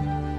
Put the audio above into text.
Bye.